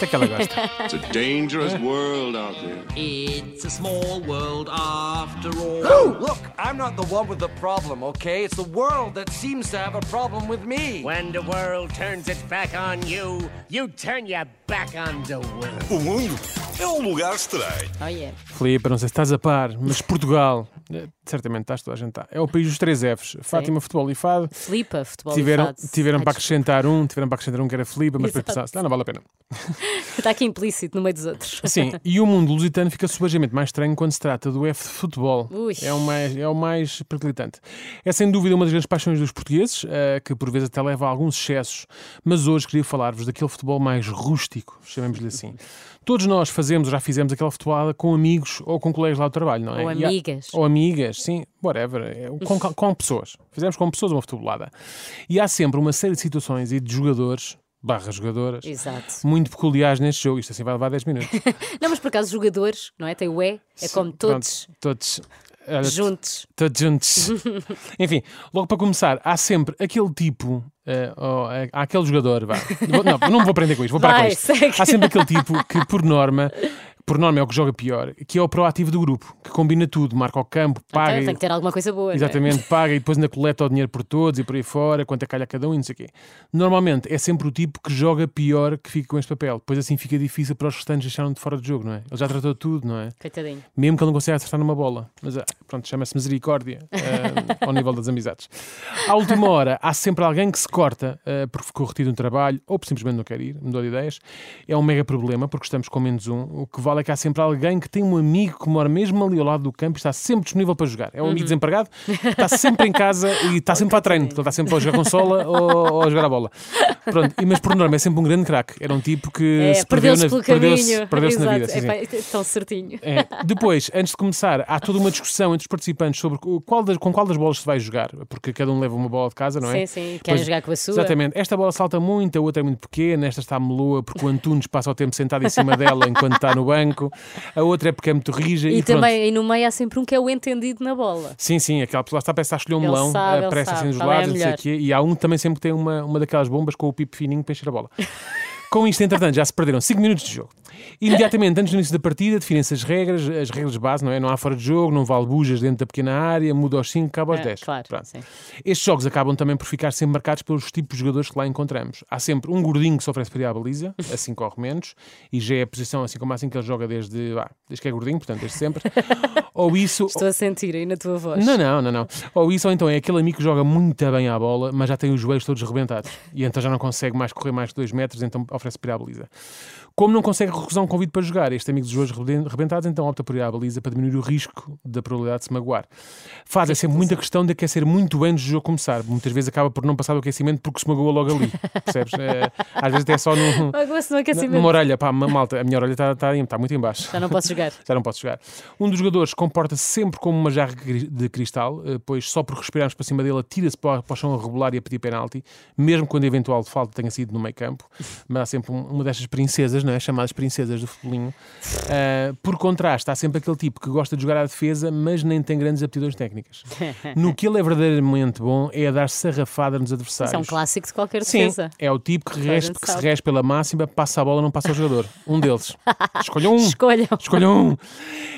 Isto que ela gosta. It's a dangerous world out there. It's a small world after all. Oh, look, I'm not the one with the problem, okay? It's the world that seems to have a problem with me. When the world turns its back on you, you turn your back on the world. O mundo é um lugar estranho. Oh, yeah. Filipe, não sei se estás a par, mas Portugal, certamente estás, toda a gente está. É o país dos três Fs. Fátima, futebol e fado. Flipa, futebol Tiveram, e fado. tiveram Ai, para acrescentar um, tiveram para acrescentar um que era Filipe, mas depois pensaste, ah, não vale a pena. Está aqui implícito no meio dos outros. Sim, e o mundo lusitano fica subejamente mais estranho quando se trata do F de futebol. Ui. É o mais, é o mais periclitante. É sem dúvida uma das grandes paixões dos portugueses, eh, que por vezes até leva a alguns excessos, mas hoje queria falar-vos daquele futebol mais rústico, chamemos-lhe assim. Todos nós fazemos, já fizemos aquela futebolada com amigos ou com colegas lá do trabalho, não é? Ou E há- amigas. ou amigas, sim, whatever. é, Com, com pessoas. Fizemos com pessoas uma futebolada. E há sempre uma série de situações e de jogadores, barra jogadoras, Exato. muito peculiares neste jogo. Isto assim vai levar 10 minutos. Não, mas por acaso, jogadores, não é? Tem o E, é como todos Pronto, todos. olha, juntos. Todos juntos. Enfim, logo para começar, há sempre aquele tipo. eh, há aquele jogador, vá. Não, não vou prender com isto, vou parar com Vai, isto. segue. Há sempre aquele tipo que, por norma, por norma é o que joga pior, que é o proativo do grupo, que combina tudo, marca o campo, paga. Então, tem que ter alguma coisa boa. é? Exatamente, paga e depois ainda coleta o dinheiro por todos e por aí fora, quanto é calha cada um e não sei o quê. Normalmente é sempre o tipo que joga pior que fica com este papel. Pois assim fica difícil para os restantes deixarem de fora do jogo, não é? Ele já tratou tudo, não é? Coitadinho. Mesmo que ele não consiga acertar numa bola. Mas ah, pronto, chama-se misericórdia ah, ao nível das amizades. À última hora, há sempre alguém que se corta ah, porque ficou retido no trabalho ou simplesmente não quer ir, mudou de ideias. É um mega problema porque estamos com menos um. O que vale é que há sempre alguém que tem um amigo que mora mesmo ali ao lado do campo e está sempre disponível para jogar. É um amigo desempregado, está sempre em casa e está sempre para treino. Ele está sempre a jogar consola ou, ou a jogar a bola. Pronto, e- mas por norma é sempre um grande craque. Era um tipo que É, se perdeu perdeu-se caminho. perdeu-se na vida. sim. É, tão certinho. É. Depois, antes de começar, há toda uma discussão entre os participantes sobre qual das- com qual das bolas se vai jogar, porque cada um leva uma bola de casa, não é? Sim, sim. Querem jogar com a sua. Exatamente. Esta bola salta muito, a outra é muito pequena, esta está meloa porque o Antunes passa o tempo sentado em cima dela enquanto está no banco, a outra é porque é muito rija e, E, também, e no meio há sempre um que é o entendido na bola. Sim, sim, aquela pessoa está a pensar a escolher um melão, sabe, presta assim dos qual é lados, não sei o quê, e há um que também sempre tem uma, uma daquelas bombas com o pipo fininho para encher a bola. Com isto, entretanto, já se perderam 5 minutos de jogo. Imediatamente, antes do início da partida, definem-se as regras, as regras de base, não é? Não há fora de jogo, não vale bujas dentro da pequena área, muda aos 5, acaba aos É, 10. claro, Pronto. sim. Estes jogos acabam também por ficar sempre marcados pelos tipos de jogadores que lá encontramos. Há sempre um gordinho que se oferece para ir à baliza, assim corre menos, e já é a posição assim como assim que ele joga desde, vá, desde que é gordinho, portanto, desde sempre. Ou isso, Estou a sentir aí na tua voz. não, não, não, não. Ou isso, ou então é aquele amigo que joga muito bem à bola, mas já tem os joelhos todos rebentados. E então já não consegue mais correr mais que 2 metros, então oferece para ir à baliza. Como não consegue recusar um convite para jogar, este amigo dos joelhos reben- rebentados, então opta por ir à baliza para diminuir o risco da probabilidade de se magoar. Faz é sempre muita questão de aquecer muito antes do jogo começar. Muitas vezes acaba por não passar do aquecimento porque se magoa logo ali. Percebes? É, às vezes até só no aquecimento. numa orelha. Pá, ma- malta, a minha orelha está está, está muito em baixo. Já não posso jogar. Já não posso jogar. Um dos jogadores comporta-se sempre como uma jarra de cristal, eh, pois só por respirarmos para cima dele atira-se para, para o chão a rebolar e a pedir penalti, mesmo quando a eventual falta tenha sido no meio campo. Mas há sempre um- uma destas princesas, não é? chamadas princesas do futebolinho. Eh, por contraste, há sempre aquele tipo que gosta de jogar à defesa, mas nem tem grandes aptidões técnicas. No que ele é verdadeiramente bom é a dar sarrafada nos adversários. Isso é um clássico de qualquer Sim, defesa. é o tipo que, respe, que se respe pela máxima, passa a bola, não passa ao jogador. Um deles. Escolha um. Escolham. Escolham um.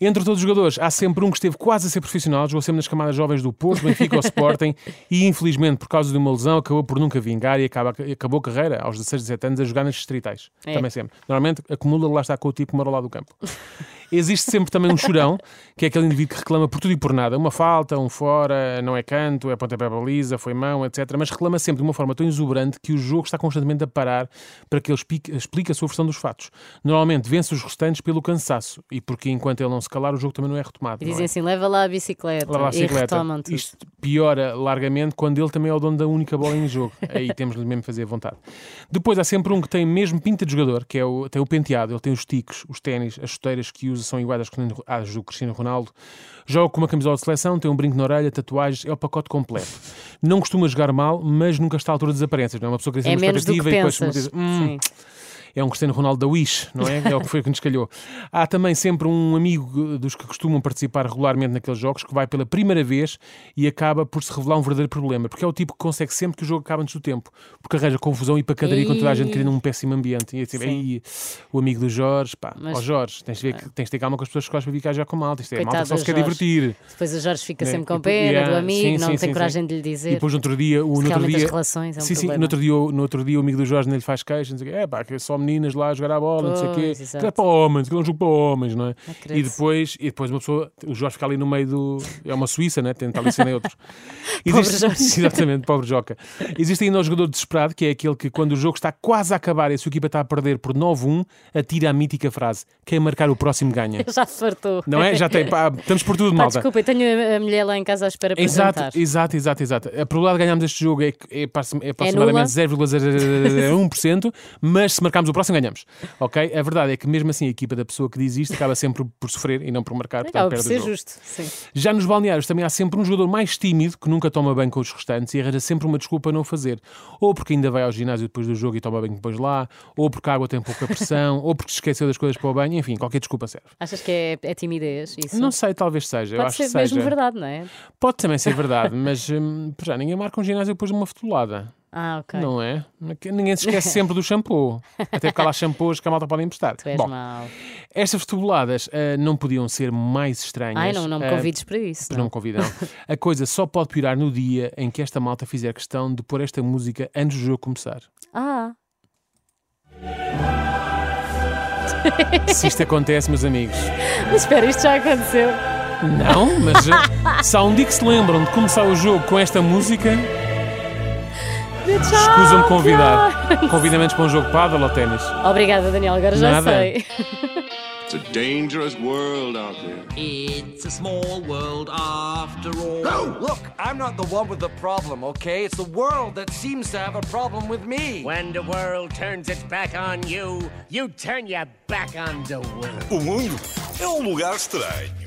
Entre todos os jogadores, há sempre um que esteve quase a ser profissional, jogou sempre nas camadas jovens do Porto, Benfica ou Sporting e, infelizmente, por causa de uma lesão, acabou por nunca vingar e acaba, acabou a carreira, aos 16, 17 anos, a jogar nas distritais. É. Também sempre. Normalmente, acumula lá está com o tipo mora lado do campo. Existe sempre também um chorão, que é aquele indivíduo que reclama por tudo e por nada. Uma falta, um fora, não é canto, é pontapé baliza, foi mão, etc. Mas reclama sempre de uma forma tão exuberante que o jogo está constantemente a parar para que ele explique, a sua versão dos fatos. Normalmente vence os restantes pelo cansaço e porque enquanto ele não se calar, o jogo também não é retomado. E não dizem é? assim: leva lá a bicicleta. Lá vai a E bicicleta. tudo. Isto piora largamente quando ele também é o dono da única bola em jogo. Aí temos de mesmo fazer vontade. Depois há sempre um que tem mesmo pinta de jogador, que é o, tem o penteado, ele tem os ticos, os ténis, as chuteiras que usa são iguais às, do Cristiano Ronaldo. Joga com uma camisola de seleção, tem um brinco na orelha, tatuagens, é o pacote completo. Não costuma jogar mal, mas nunca está à altura das aparências. Não é uma pessoa que tem É uma expectativa e depois hum, Sim. É um Cristiano Ronaldo da Wish, não é? É o que foi que nos calhou. Há também sempre um amigo dos que costumam participar regularmente naqueles jogos que vai pela primeira vez e acaba por se revelar um verdadeiro problema, porque é o tipo que consegue sempre que o jogo acaba antes do tempo, porque arranja confusão e pancadaria com toda a gente criando um péssimo ambiente. E é assim, Sim. "Ei, o amigo do Jorge, pá, Mas- ó Jorge, tens de, ver que, tens de ter calma com as pessoas que gostam de ficar já com malta. Isto é, a malta Coitado só se do quer Jorge. divertir. Depois o Jorge fica né? sempre com E- pena yeah, do amigo, sim, não sim, tem sim, coragem de lhe dizer. E depois no outro dia, o, no outro dia, é um sim, sim, no outro dia, o- no outro dia o amigo do Jorge nem lhe faz queixa, não sei o quê. É pá, que é só meninas lá a jogar a bola, não sei o quê. Pois, exato. é para homens, aquilo é um jogo para homens, não é? E depois, e depois uma pessoa, o Jorge fica ali no meio do. É uma Suíça, né? Tenta ali ser neutros. Pobre Jorge. Exatamente, pobre Joca. Existe ainda o jogador desesperado, que é aquele que quando o jogo está quase a acabar e a sua equipa está a perder por 9-1, atira a mítica frase: quem marcar o próximo ganha. Já se fartou. Não é? Já tem. Pá, estamos por tudo, Pá, malta. desculpa, eu tenho a- mulher lá em casa à espera para Exato, jantar. exato, exato, exato. A probabilidade de ganharmos este jogo é, é, é nula? aproximadamente 0,001%, mas se marcarmos o próximo ganhamos. Ok? A verdade é que mesmo assim a equipa da pessoa que diz isto acaba sempre por sofrer e não por marcar, Acaba por ser justo. Sim. Já nos balneários também há sempre um jogador mais tímido que nunca toma banho com os restantes e arranja sempre uma desculpa a não fazer. Ou porque ainda vai ao ginásio depois do jogo e toma banho depois lá, ou porque a água tem pouca pressão, ou porque se esqueceu das coisas para o banho, enfim, qualquer desculpa serve. Achas que é, é timidez? Isso? Não sei, talvez seja. eu Pode acho ser mesmo seja. verdade, não é? Pode também ser verdade, mas hum, já ninguém marca um ginásio depois de uma futelada. Ah, ok. Não é? Ninguém se esquece sempre do shampoo. Até porque há lá shampoos que a malta pode emprestar. Tu és Bom, mau. estas futeboladas ah, não podiam ser mais estranhas. Ai, não, não me Ah, convides para isso. Não não. me convidam. A coisa só pode piorar no dia em que esta malta fizer questão de pôr esta música antes do jogo começar. Ah, Se isto acontece, meus amigos. mas espera, isto já aconteceu. Não, mas se há um dia que se lembram de começar o jogo com esta música, escusam de convidar. Convidamentos para um jogo de pádel ou ténis. Obrigada, Daniel, agora já Nada. sei. It's a dangerous world out there. It's a small world after all. Look, I'm not the one with the problem, okay? It's the world that seems to have a problem with me. When the world turns its back on you, you turn your back on the world. O mundo é um lugar estranho.